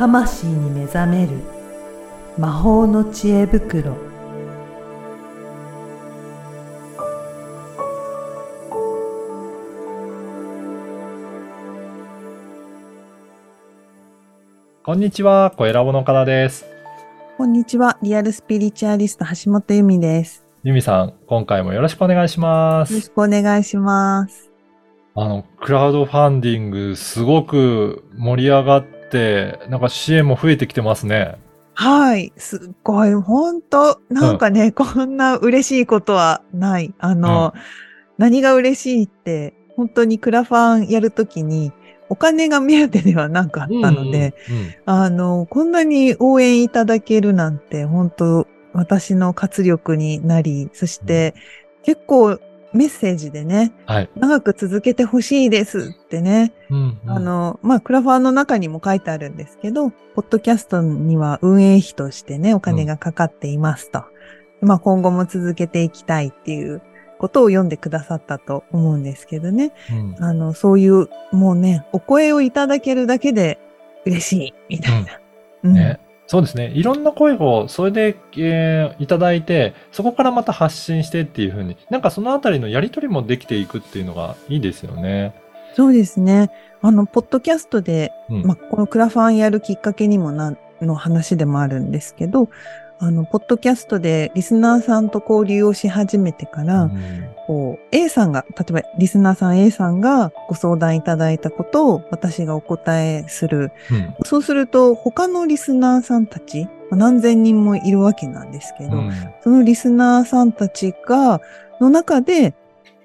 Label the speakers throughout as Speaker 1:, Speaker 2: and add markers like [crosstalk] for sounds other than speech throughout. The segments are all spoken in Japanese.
Speaker 1: 魂に目覚める魔法の知恵袋
Speaker 2: こんにちは、小ラボのからです。
Speaker 3: こんにちは。リアルスピリチュアリスト橋本由美です。
Speaker 2: ゆみさん、今回もよろしくお願いします。
Speaker 3: よろしくお願いします。
Speaker 2: あの、クラウドファンディング、すごく盛り上がって、なんか支援も増えてきてますね。
Speaker 3: はい。すっごい。本当なんかね、こんな嬉しいことはない。あの、何が嬉しいって、本当にクラファンやるときに、お金が目当てではなかったので、
Speaker 2: うんうんうん
Speaker 3: あの、こんなに応援いただけるなんて、本当私の活力になり、そして、結構メッセージでね、
Speaker 2: はい。
Speaker 3: 長く続けてほしいですってね、
Speaker 2: うんうん
Speaker 3: あの、まあ、クラファンの中にも書いてあるんですけど、ポッドキャストには運営費としてね、お金がかかっていますと。まあ、今後も続けていきたいっていうことを読んでくださったと思うんですけどね。
Speaker 2: うん
Speaker 3: あの、そういう、もうね、お声をいただけるだけで嬉しい、みたいな。うん
Speaker 2: ね、そうですね。いろんな声を、それで、えーいただいて、そこからまた発信してっていうふうに、なんかそのあたりのやりとりもできていくっていうのがいいですよね。
Speaker 3: そうですね。あの、ポッドキャストで、
Speaker 2: うん
Speaker 3: まあ、このクラファンやるきっかけにもな、の話でもあるんですけど、あの、ポッドキャストでリスナーさんと交流をし始めてから、
Speaker 2: うん
Speaker 3: こう、A さんが、例えばリスナーさん A さんがご相談いただいたことを私がお答えする。
Speaker 2: うん
Speaker 3: そうすると、他のリスナーさんたち、まあ何千人もいるわけなんですけど、
Speaker 2: うん
Speaker 3: そのリスナーさんたちが、の中で、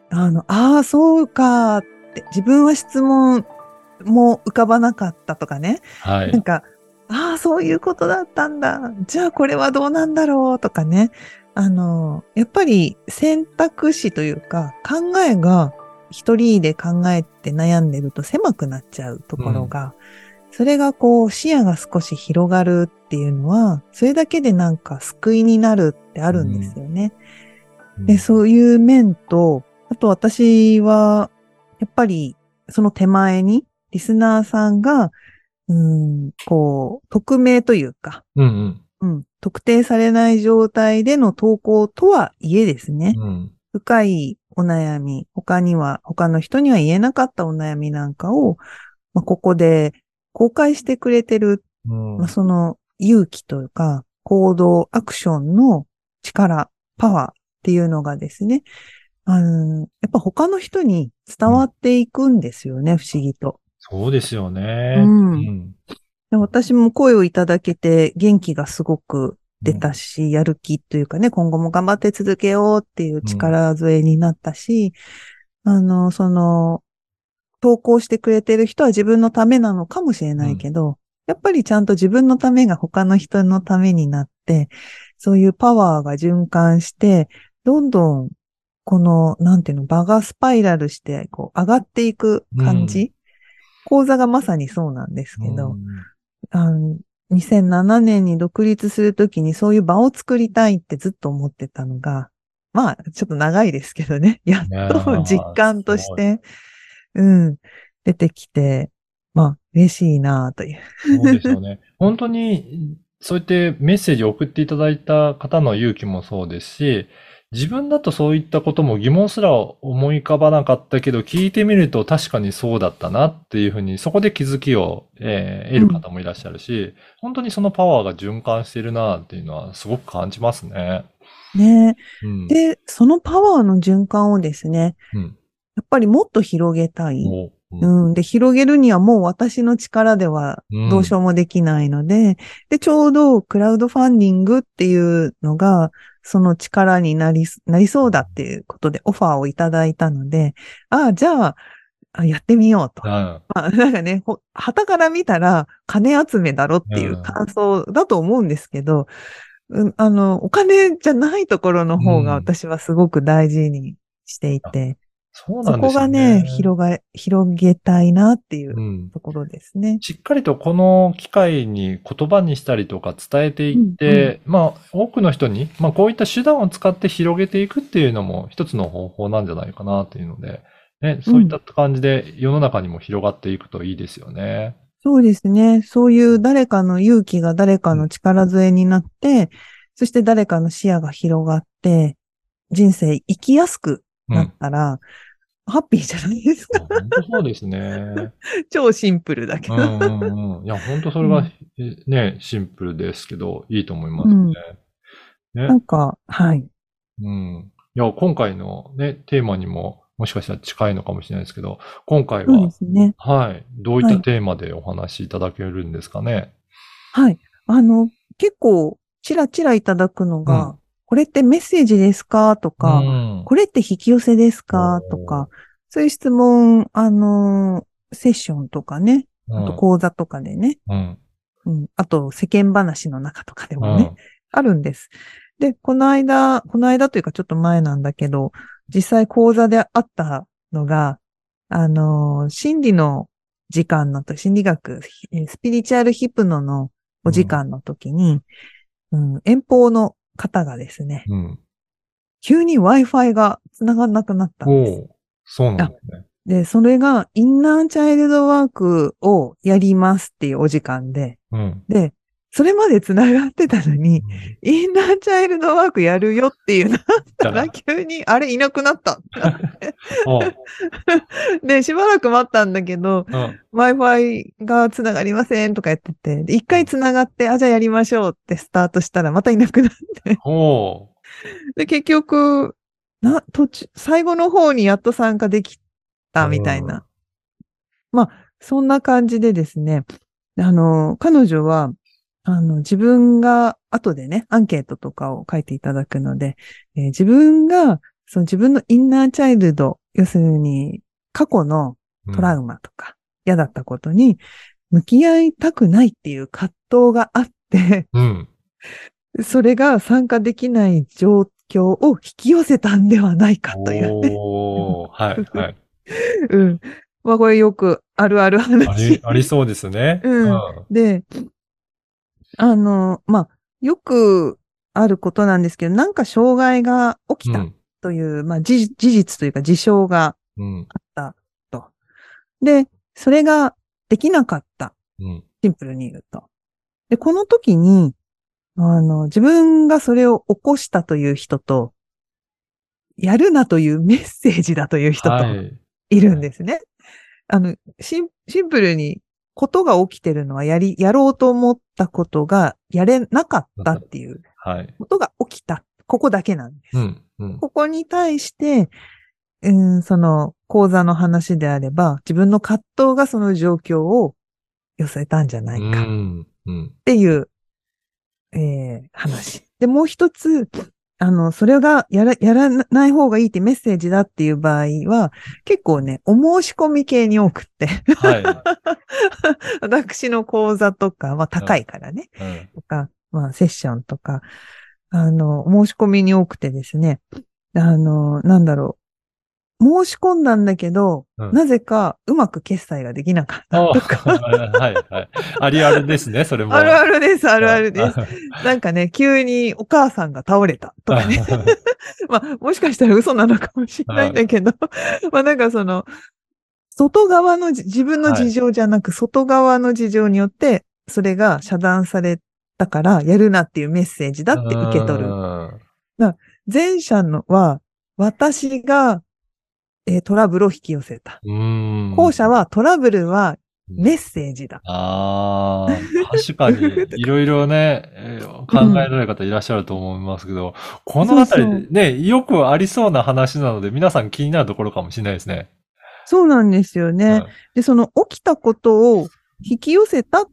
Speaker 3: あの、ああ、そうかって、自分は質問も浮かばなかったとかね。
Speaker 2: はい
Speaker 3: なん。か、ああ、そういうことだったんだ。じゃあこれはどうなんだろうとかね。あの、やっぱり選択肢というか、考えが一人で考えて悩んでると狭くなっちゃうところが、それがこう視野が少し広がるっていうのは、それだけでなんか救いになるってあるんですよね。で、そういう面と、あと私は、やっぱりその手前にリスナーさんが、うん、こう、匿名というか、
Speaker 2: うん
Speaker 3: うん、特定されない状態での投稿とはいえですね、
Speaker 2: うん。うん。
Speaker 3: 深いお悩み、他には、他の人には言えなかったお悩みなんかを、まあ、ここで公開してくれてる、
Speaker 2: うん
Speaker 3: まあ、その勇気というか、行動、アクションの力、パワーっていうのがですね、あの、やっぱ他の人に伝わっていくんですよね、不思議と。
Speaker 2: そうですよね。
Speaker 3: うん。で私も声をいただけて元気がすごく出たし、やる気というかね、今後も頑張って続けようっていう力添えになったし、あの、その、投稿してくれてる人は自分のためなのかもしれないけど、やっぱりちゃんと自分のためが他の人のためになって、そういうパワーが循環して、どんどん、この、なんていうの、場がスパイラルして、こう、上がっていく感じ、講座がまさにそうなんですけど、
Speaker 2: うん
Speaker 3: あの2007年に独立するときにそういう場を作りたいってずっと思ってたのが、まあ、ちょっと長いですけどね。[laughs] やっと
Speaker 2: ー
Speaker 3: 実感として、うん、出てきて、まあ、嬉しいなという。
Speaker 2: そうですよね。[laughs] 本当に、そうやってメッセージを送っていただいた方の勇気もそうですし、自分だとそういったことも疑問すら思い浮かばなかったけど、聞いてみると確かにそうだったなっていうふうに、そこで気づきを、えー得る方もいらっしゃるし、本当にそのパワーが循環しているなっていうのはすごく感じますね。
Speaker 3: ね
Speaker 2: うん。
Speaker 3: で、そのパワーの循環をですね、
Speaker 2: うん。
Speaker 3: やっぱりもっと広げたい。
Speaker 2: もううん
Speaker 3: うん。で、広げるにはもう私の力では
Speaker 2: うん
Speaker 3: どうしようもできないので、で、ちょうどクラウドファンディングっていうのが、その力になり、なりそうだっていうことでオファーをいただいたので、ああ、じゃあ、あやってみようと。
Speaker 2: うん。
Speaker 3: まあ、[laughs] なんかね、ほ旗から見たら金集めだろっていう感想だと思うんですけど、うん、あの、お金じゃないところの方が
Speaker 2: うん。
Speaker 3: 私はすごく大事にしていて、
Speaker 2: そう
Speaker 3: そこ
Speaker 2: なんですよ
Speaker 3: がね、広が、広げたいなっていう
Speaker 2: うん。
Speaker 3: ところですね。
Speaker 2: しっかりとこの機会に言葉にしたりとか伝えていって、まあ多くの人に、まあこういった手段を使って広げていくっていうのも一つの方法なんじゃないかなっていうので、ね、そういった感じで世の中にも広がっていくといいですよね。
Speaker 3: そうですね。そういう誰かの勇気が誰かの力添えになって、そして誰かの視野が広がって、人生生きやすく
Speaker 2: うん。
Speaker 3: なったら、ハッピーじゃないですか。
Speaker 2: 本当そうですね。[laughs]
Speaker 3: 超シンプルだけど。
Speaker 2: うんうんうん。いや、本当それが、
Speaker 3: うん
Speaker 2: えね、シンプルですけど、いいと思いますね。
Speaker 3: うん
Speaker 2: ね
Speaker 3: なんか、はい。
Speaker 2: うん。いや、今回のね、テーマにも、もしかしたら近いのかもしれないですけど、今回は
Speaker 3: ね。
Speaker 2: はい、どういっ
Speaker 3: はい
Speaker 2: たテーマでお話しいただけるんですかね？
Speaker 3: はい。あの、結構、ちらちらいただくのが、
Speaker 2: うん
Speaker 3: これってメッセージですか？とか、
Speaker 2: うん。
Speaker 3: これって引き寄せですか？とか、そういう質問、あの、セッションとかね、あと講座とかでね、
Speaker 2: うん。
Speaker 3: うん、あと世間話の中とかで
Speaker 2: うん。
Speaker 3: もね、あるんです。で、この間、この間というかちょっと前なんだけど、実際講座であったのが、あの、心理の時間のと、心理学、えースピリチュアルヒプノのお時間の時に、うん遠方の方がですね、
Speaker 2: うん。
Speaker 3: 急に Wi-Fi が繋がんなくなったんです。
Speaker 2: おうそうなんですね。
Speaker 3: で、それがインナーチャイルドワークをやりますっていうお時間で、
Speaker 2: うん。
Speaker 3: で、それまで繋がってたのに、インナーチャイルドワークやるよっていうなったら、急に、あれいなくなった。[laughs] [laughs] で、しばらく待ったんだけど、
Speaker 2: うん。
Speaker 3: Wi-Fi が繋がりませんとか言ってて、で一回繋がって、あ、じゃあやりましょうってスタートしたら、またいなくなって。[laughs] で、結局、な、途中、最後の方にやっと参加できたみたいな。まあ、そんな感じでですね、あの、彼女は、あの、自分が、後でね、アンケートとかを書いていただくので、えー自分が、その自分のインナーチャイルド、要するに、過去のトラウマとか、嫌だったことに、向き合いたくないっていう葛藤があって、
Speaker 2: うん。[laughs]
Speaker 3: それが参加できない状況を引き寄せたんではないかというね。
Speaker 2: おーはい、はい。[laughs]
Speaker 3: うん。まあこれよくあるある
Speaker 2: あ
Speaker 3: 話
Speaker 2: り、。ありそうですね。
Speaker 3: うんで、あの、まあ、よくあることなんですけど、なんか障害が起きた
Speaker 2: うん。
Speaker 3: という、まあ事事実というか事象が
Speaker 2: うん。
Speaker 3: あったと。で、それができなかった。
Speaker 2: うん。
Speaker 3: シンプルに言うと。で、この時に、あの、自分がそれを起こしたという人と、やるなというメッセージだという人と
Speaker 2: はい。
Speaker 3: いるんですね。あの、シンシンプルに、ことが起きてるのはやり、やろうと思ったことがやれなかったっていう
Speaker 2: はい。
Speaker 3: ことが起きた。ここだけなんです。
Speaker 2: うん。うん。
Speaker 3: ここに対して、うん、その講座の話であれば、自分の葛藤がその状況を寄せたんじゃないか。
Speaker 2: うん。うん。
Speaker 3: っていう、えー話。で、もう一つ、あの、それがやら、やらない方がいいってメッセージだっていう場合は、結構ね、お申し込み系に多くって、
Speaker 2: はい。[laughs]
Speaker 3: 私の講座とか、まあ高いからね、
Speaker 2: うん。
Speaker 3: とか、まあセッションとか、あの、お申し込みに多くてですね、あの、なんだろう。申し込んだんだけど、
Speaker 2: うん
Speaker 3: なぜかうまく決済ができなかっ
Speaker 2: あ
Speaker 3: たとか。
Speaker 2: はい、はい。ありあるですね、それも。
Speaker 3: あるあるです、あるあるです。
Speaker 2: す。
Speaker 3: なんかね、急にお母さんが倒れたとかね。[laughs] まあ、もしかしたら嘘なのかもしれないんだけど、[laughs] まあなんかその、外側のじ自分の事情じゃなく、外側の事情によって、それが遮断されたから、やるなっていうメッセージだって受け取る。
Speaker 2: る。
Speaker 3: 前者のは、私が、えートラブルを引き寄せた。
Speaker 2: うん。
Speaker 3: 後者は、トラブルはメッセージだ。
Speaker 2: ああ、確かに、[laughs] いろいろね、えー考えられる方いらっしゃると思いますけど、このあたり
Speaker 3: そう
Speaker 2: ね、よくありそうな話なので、皆さん気になるところかもしれないですね。
Speaker 3: そうなんですよね。
Speaker 2: うん
Speaker 3: で、その起きたことを引き寄せたっ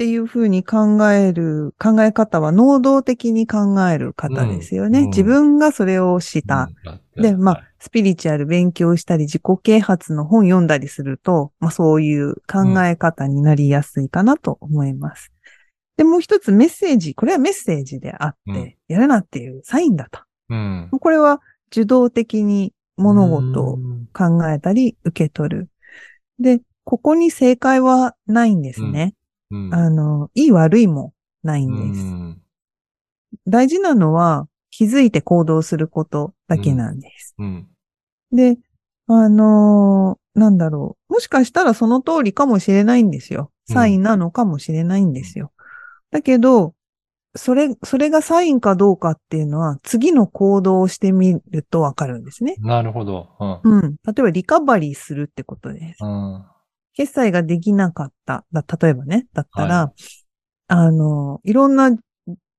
Speaker 3: ていうふうに考える、考え方は能動的に考える方ですよね。
Speaker 2: うんうん
Speaker 3: 自分がそれをした。
Speaker 2: うん
Speaker 3: で、まあ、スピリチュアル勉強したり、自己啓発の本読んだりすると、まあそういう考え方になりやすいかなと思います。で、もう一つメッセージ、これはメッセージであって、
Speaker 2: うん
Speaker 3: やるなっていうサインだと。
Speaker 2: うん。
Speaker 3: これは受動的に物事を
Speaker 2: うん
Speaker 3: 考えたり受け取る。で、ここに正解はないんですね。
Speaker 2: うん
Speaker 3: あの、いい悪いもないんです。
Speaker 2: うん
Speaker 3: 大事なのは気づいて行動することだけなんです。
Speaker 2: うん。
Speaker 3: で、あのーなんだろう。もしかしたらその通りかもしれないんですよ。サインなのかもしれないんですよ。だけど、それ、それがサインかどうかっていうのは、次の行動をしてみるとわかるんですね。
Speaker 2: なるほど。うん。
Speaker 3: うん。例えば、リカバリーするってことです。
Speaker 2: うん。
Speaker 3: 決済ができなかった。だ例えばね、だったら、
Speaker 2: は
Speaker 3: あの、いろんな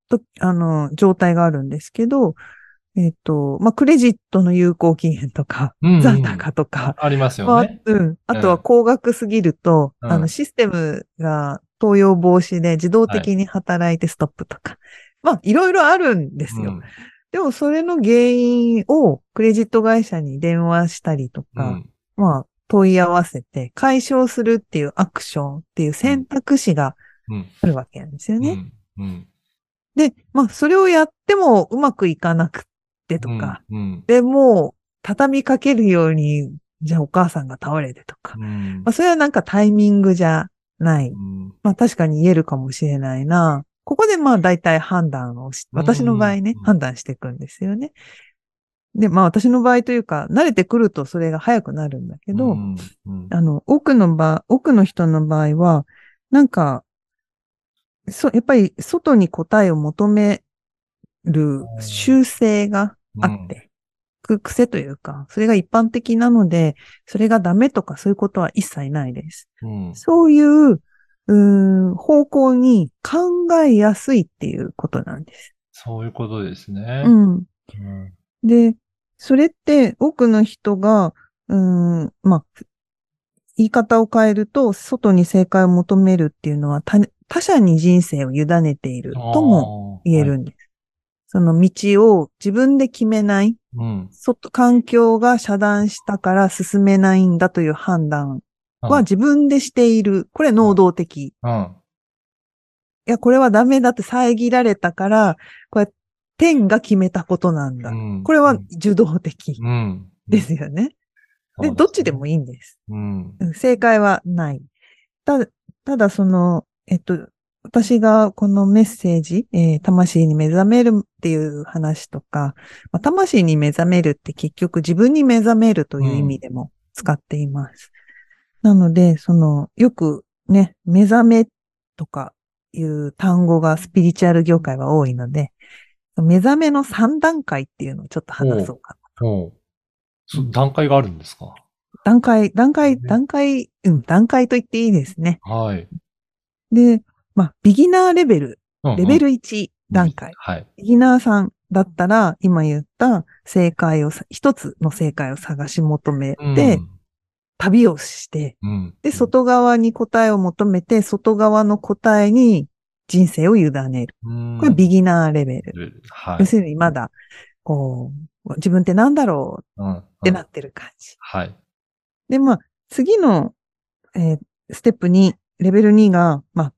Speaker 3: と、あの、状態があるんですけど、えっ、と、まあ、クレジットの有効期限とか、
Speaker 2: うんうん
Speaker 3: 残高とか、
Speaker 2: ありますよ
Speaker 3: まあ
Speaker 2: ね。
Speaker 3: うん。あとは高額すぎると、
Speaker 2: うん
Speaker 3: あの、システムが投用防止で自動的に働いてストップとか。まあ、いろいろあるんですよ。
Speaker 2: うん
Speaker 3: でも、それの原因をクレジット会社に電話したりとか、
Speaker 2: うん
Speaker 3: まあ、問い合わせて解消するっていうアクションっていう選択肢が
Speaker 2: うん。
Speaker 3: あるわけなんですよね。
Speaker 2: うん。うん。
Speaker 3: で、まあ、それをやってもうまくいかなくってとか、
Speaker 2: うん。
Speaker 3: で、もう、畳みかけるように、じゃあお母さんが倒れてとか。
Speaker 2: うん
Speaker 3: まあ、それはなんかタイミングじゃない。
Speaker 2: うん
Speaker 3: まあ、確かに言えるかもしれないな。ここでまあ大体判断をし、私の場合ね
Speaker 2: うん、
Speaker 3: 判断していくんですよね。で、まあ私の場合というか、慣れてくるとそれが早くなるんだけど、
Speaker 2: うんうん
Speaker 3: あの、多くの場、多くの人の場合は、なんか、そ、やっぱり外に答えを求める習性があって、く癖というか、それが一般的なので、それがダメとかそういうことは一切ないです。
Speaker 2: うん
Speaker 3: そういう、うーん、方向に考えやすいっていうことなんです。
Speaker 2: そういうことですね。
Speaker 3: うん。
Speaker 2: うん
Speaker 3: で、それって多くの人が、うーん、まあ、言い方を変えると、外に正解を求めるっていうのは他他者に人生を委ねているとも言えるんです。その道を自分で決めない、
Speaker 2: うん。
Speaker 3: 外、環境が遮断したから進めないんだという判断は自分でしている。これ能動的。い
Speaker 2: うん。
Speaker 3: や、これはダメだって遮られたから、これ天が決めたことなんだ。
Speaker 2: うん
Speaker 3: これは受動的
Speaker 2: うん。
Speaker 3: ですよね。で、どっちでもいいんです。
Speaker 2: うん。
Speaker 3: うん正解はない。ただ、ただその、えっと、私がこのメッセージ、えー魂に目覚めるっていう話とか、まあ、魂に目覚めるって結局自分に目覚めるという意味でも使っています。なので、その、よくね、目覚めとかいう単語がスピリチュアル業界は多いので、目覚めの3段階っていうのをちょっと話そうかな。
Speaker 2: おうそ段階があるんですか？
Speaker 3: 段階、段階、
Speaker 2: ね
Speaker 3: 段階、うん、段階と言っていいですね。
Speaker 2: はい。
Speaker 3: で、まあ、ビギナーレベル、
Speaker 2: うんうん
Speaker 3: レベル1段階。
Speaker 2: はい。
Speaker 3: ビギナーさんだったら、今言った正解をさ、一つの正解を探し求めて、旅をして、
Speaker 2: うん、うん。
Speaker 3: で、外側に答えを求めて、外側の答えに人生を委ねる。
Speaker 2: うん、
Speaker 3: これビギナーレベル。
Speaker 2: はい。
Speaker 3: 要するにまだ、こう、自分って何だろう？
Speaker 2: うん。
Speaker 3: ってなってる感じ。
Speaker 2: はい。
Speaker 3: で、まあ、次の、えーステップ2、レベル2が、まあ、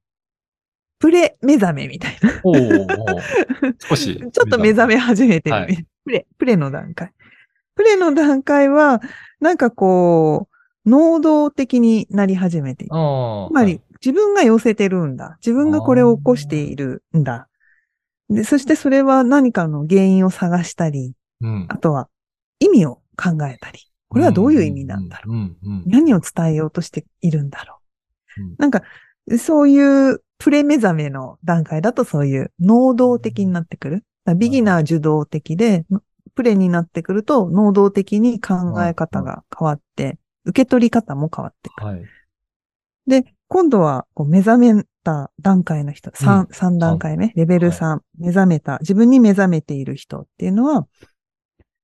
Speaker 3: プレ目覚めみたいな。
Speaker 2: おうお少し。[laughs]
Speaker 3: ちょっと目覚め始めてる、
Speaker 2: はい
Speaker 3: プレ、プレの段階。プレの段階は、なんかこう、能動的になり始めている。
Speaker 2: ああ。
Speaker 3: つまり、自分が寄せてるんだ。自分がこれを起こしているんだ。で、そしてそれは何かの原因を探したり、
Speaker 2: うん。
Speaker 3: あとは意味を考えたり。これはどういう意味なんだろう。何を伝えようとしているんだろ
Speaker 2: うん
Speaker 3: う。なんか、そういうプレ目覚めの段階だとそういう能動的になってくる。ビギナー受動的で、プレになってくると能動的に考え方が変わって、受け取り方も変わってくる。
Speaker 2: はい。
Speaker 3: で、今度はこう目覚めた段階の人、3、三段階目、レベル3、目覚めた、自分に目覚めている人っていうのは、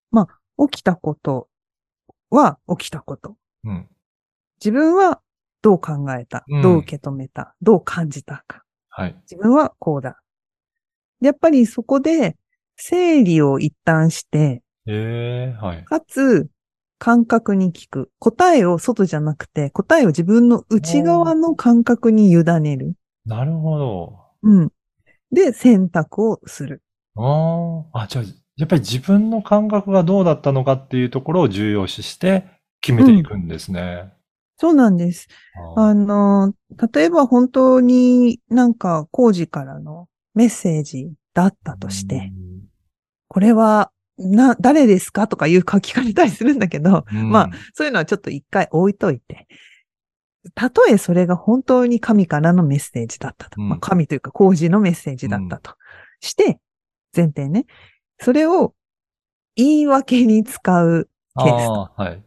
Speaker 3: まあ、起きたことは起きたこと。
Speaker 2: うん。
Speaker 3: 自分はどう考えた、
Speaker 2: うん
Speaker 3: どう受け止めた、どう感じたか。
Speaker 2: はい。
Speaker 3: 自分はこうだ。でやっぱりそこで整理を一旦して、
Speaker 2: ええはい。
Speaker 3: かつ感覚に聞く。答えを外じゃなくて、答えを自分の内側の感覚に委ねる。
Speaker 2: なるほど。
Speaker 3: うん。で、選択をする。
Speaker 2: ああ。あ、じゃあ、やっぱり自分の感覚がどうだったのかっていうところを重要視して決めていくんですね。
Speaker 3: そうなんです。
Speaker 2: あ
Speaker 3: あの、例えば本当になんか工事からのメッセージだったとして、これは、な、誰ですか？とかいう書きかれたりするんだけど、
Speaker 2: うん
Speaker 3: まあ、そういうのはちょっと一回置いといて。たとえそれが本当に神からのメッセージだったと。
Speaker 2: うん
Speaker 3: まあ、神というか、工事のメッセージだったと。して、前提ね。それを言い訳に使うケースと。
Speaker 2: はい。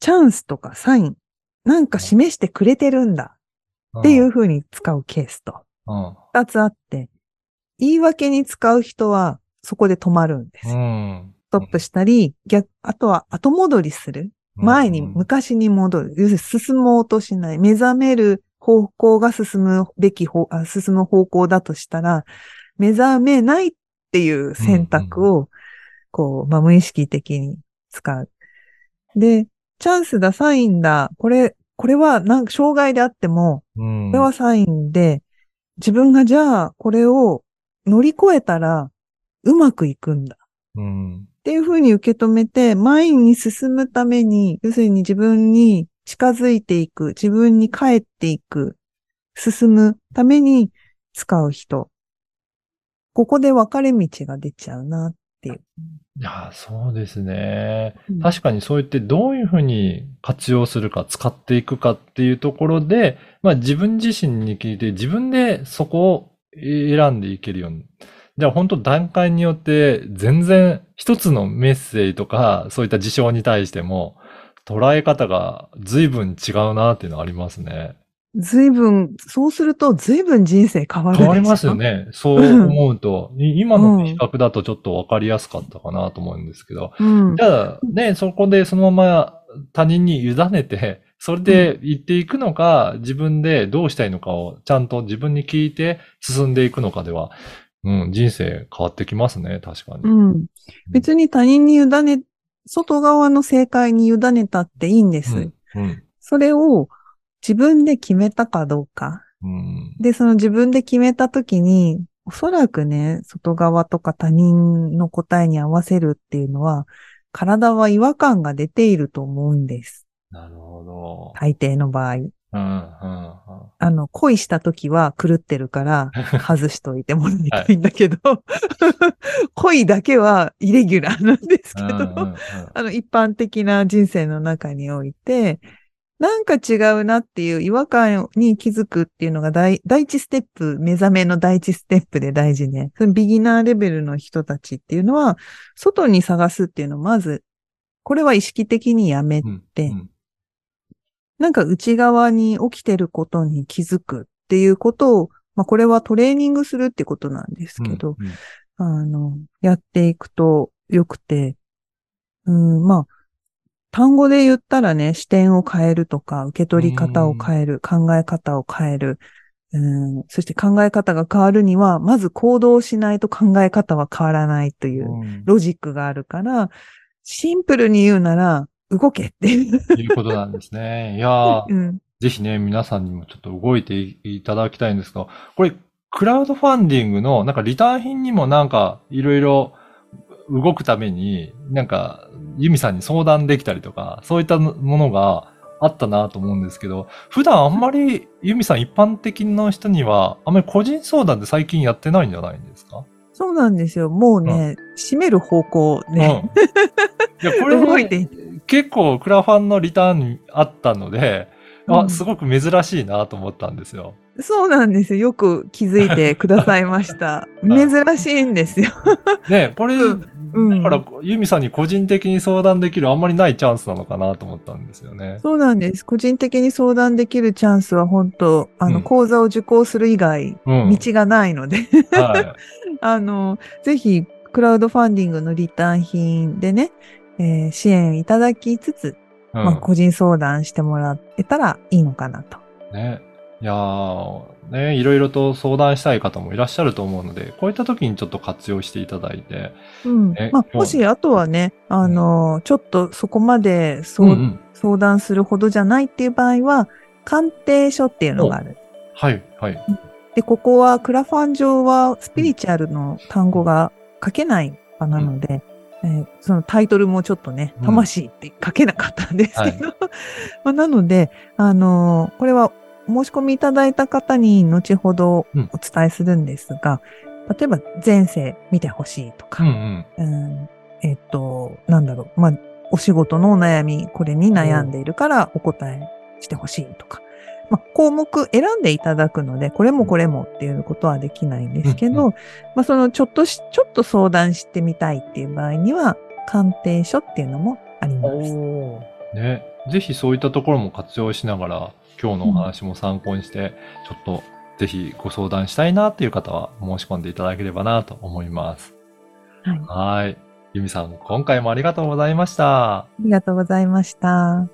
Speaker 3: チャンスとかサイン、なんか示してくれてるんだっていう風に使うケースと。
Speaker 2: うん。
Speaker 3: 二つあって、言い訳に使う人はそこで止まるんです。
Speaker 2: うん。
Speaker 3: ストップしたり、逆、あとは後戻りする。前に、
Speaker 2: うん
Speaker 3: 昔に戻る。要するに進もうとしない。目覚める方向が進むべき方、あ進む方向だとしたら、目覚めないっていう選択を、こう、まあ、無意識的に使う。で、チャンスだ、サインだ、これ、これはなんか障害であっても、
Speaker 2: うん。
Speaker 3: これはサインで、自分がじゃあこれを乗り越えたらうまくいくんだ。
Speaker 2: うん。
Speaker 3: っていうふうに受け止めて、前に進むために、要するに自分に近づいていく、自分に帰っていく、進むために使う人。ここで分かれ道が出ちゃうなっていう。
Speaker 2: いや、そうですね。
Speaker 3: うん
Speaker 2: 確かにそう言ってどういうふうに活用するか、使っていくかっていうところで、まあ自分自身に聞いて自分でそこを選んでいけるように。じゃあ本当段階によって全然一つのメッセージとかそういった事象に対しても捉え方が随分違うなっていうのはありますね。
Speaker 3: 随分、そうすると随分人生変わる
Speaker 2: 変わりますよ。ね。そう思うと。い今の比較だとちょっとわかりやすかったかなと思うんですけど。
Speaker 3: うん
Speaker 2: じ。ゃあ、ね、そこでそのまま他人に委ねて、それで言っていくのか、自分でどうしたいのかをちゃんと自分に聞いて進んでいくのかでは、うん、人生変わってきますね、確かに。
Speaker 3: うん。別に他人に委ね、外側の正解に委ねたっていいんです。
Speaker 2: うん。うん。
Speaker 3: それを自分で決めたかどうか。
Speaker 2: うん。
Speaker 3: で、その自分で決めたときに、おそらくね、外側とか他人の答えに合わせるっていうのは、体は違和感が出ていると思うんです。
Speaker 2: なるほど。
Speaker 3: 大抵の場合。
Speaker 2: うん、うん、
Speaker 3: あの、恋したときは狂ってるから、[laughs] 外しといてもらいたいんだけど、[laughs] 恋だけはイレギュラーなんですけ
Speaker 2: うん。
Speaker 3: ど、
Speaker 2: うん、うんうん
Speaker 3: あの、一般的な人生の中において、なんか違うなっていう違和感に気づくっていうのが第第一ステップ、目覚めの第一ステップで大事ね。そのビギナーレベルの人たちっていうのは、外に探すっていうのをまず、これは意識的にやめ
Speaker 2: うん
Speaker 3: て
Speaker 2: うん
Speaker 3: なんか内側に起きてることに気づくっていうことを、まあこれはトレーニングするってことなんですけど、
Speaker 2: うんうん。
Speaker 3: あの、やっていくと良くて、うん、まあ、単語で言ったらね、視点を変えるとか、受け取り方を変える、考え方を変える、うん、そして考え方が変わるには、まず行動しないと考え方は変わらないという
Speaker 2: うん。
Speaker 3: ロジックがあるから、シンプルに言うなら、動けっていう。
Speaker 2: いうことなんですね。いやー、
Speaker 3: うん、
Speaker 2: ぜひね、皆さんにもちょっと動いていいただきたいんですが、これ、クラウドファンディングの、なんかリターン品にもなんか、いろいろ動くために、なんか、ユミさんに相談できたりとか、そういったものがあったなと思うんですけど、普段あんまりユミさん一般的な人には、あんまり個人相談って最近やってないんじゃないんですか？
Speaker 3: そうなんですよ。もうね、閉める方向
Speaker 2: うん。
Speaker 3: ね、
Speaker 2: いや、これ、
Speaker 3: 動いてい
Speaker 2: 結構クラファンのリターンにあったので、あ、
Speaker 3: うん
Speaker 2: すごく珍しいなと思ったんですよ。
Speaker 3: そうなんですよ。よく気づいてくださいました。[laughs] 珍しいんですよ。
Speaker 2: ねこれ、
Speaker 3: うんうん
Speaker 2: だから、ユミさんに個人的に相談できるあんまりないチャンスなのかなと思ったんですよね。
Speaker 3: そうなんです。個人的に相談できるチャンスは本当、あの、
Speaker 2: うん
Speaker 3: 講座を受講する以外、
Speaker 2: うん。
Speaker 3: 道がないので、
Speaker 2: は [laughs]
Speaker 3: あの、ぜひ、クラウドファンディングのリターン品でね、えー支援いただきつつ、
Speaker 2: い。うん
Speaker 3: まあ、個人相談してもらえたらいいのかなと。
Speaker 2: ね。いやー、ね、いろいろと相談したい方もいらっしゃると思うので、こういった時にちょっと活用していただいて。
Speaker 3: うん
Speaker 2: え。
Speaker 3: まあ、もし、あとはね、あの、ちょっとそこまで
Speaker 2: うんうん
Speaker 3: 相談するほどじゃないっていう場合は、鑑定書っていうのがある。
Speaker 2: はい、はい。
Speaker 3: で、ここはクラファン上はスピリチュアルの単語が書けない場なので、えーそのタイトルもちょっとね、
Speaker 2: うん
Speaker 3: 魂って書けなかったんですけど、[laughs] まあなので、あのーこれは申し込みいただいた方に後ほど
Speaker 2: うん
Speaker 3: お伝えするんですが、例えば前世見てほしいとか、
Speaker 2: うんうん。
Speaker 3: うんえっと、なんだろう、まあ、お仕事のお悩み、これに悩んでいるからお答えしてほしいとか。まあ、項目選んでいただくので、これもこれもっていうことはできないんですけど、
Speaker 2: うん
Speaker 3: まあ、そのちょっとし、ちょっと相談してみたいっていう場合には、鑑定書っていうのもあります。
Speaker 2: ね。ぜひそういったところも活用しながら、今日のお話も参考にして、ちょっとぜひご相談したいなっていう方は申し込んでいただければなと思います。
Speaker 3: はい。
Speaker 2: はい。ゆみさん、今回もありがとうございました。
Speaker 3: ありがとうございました。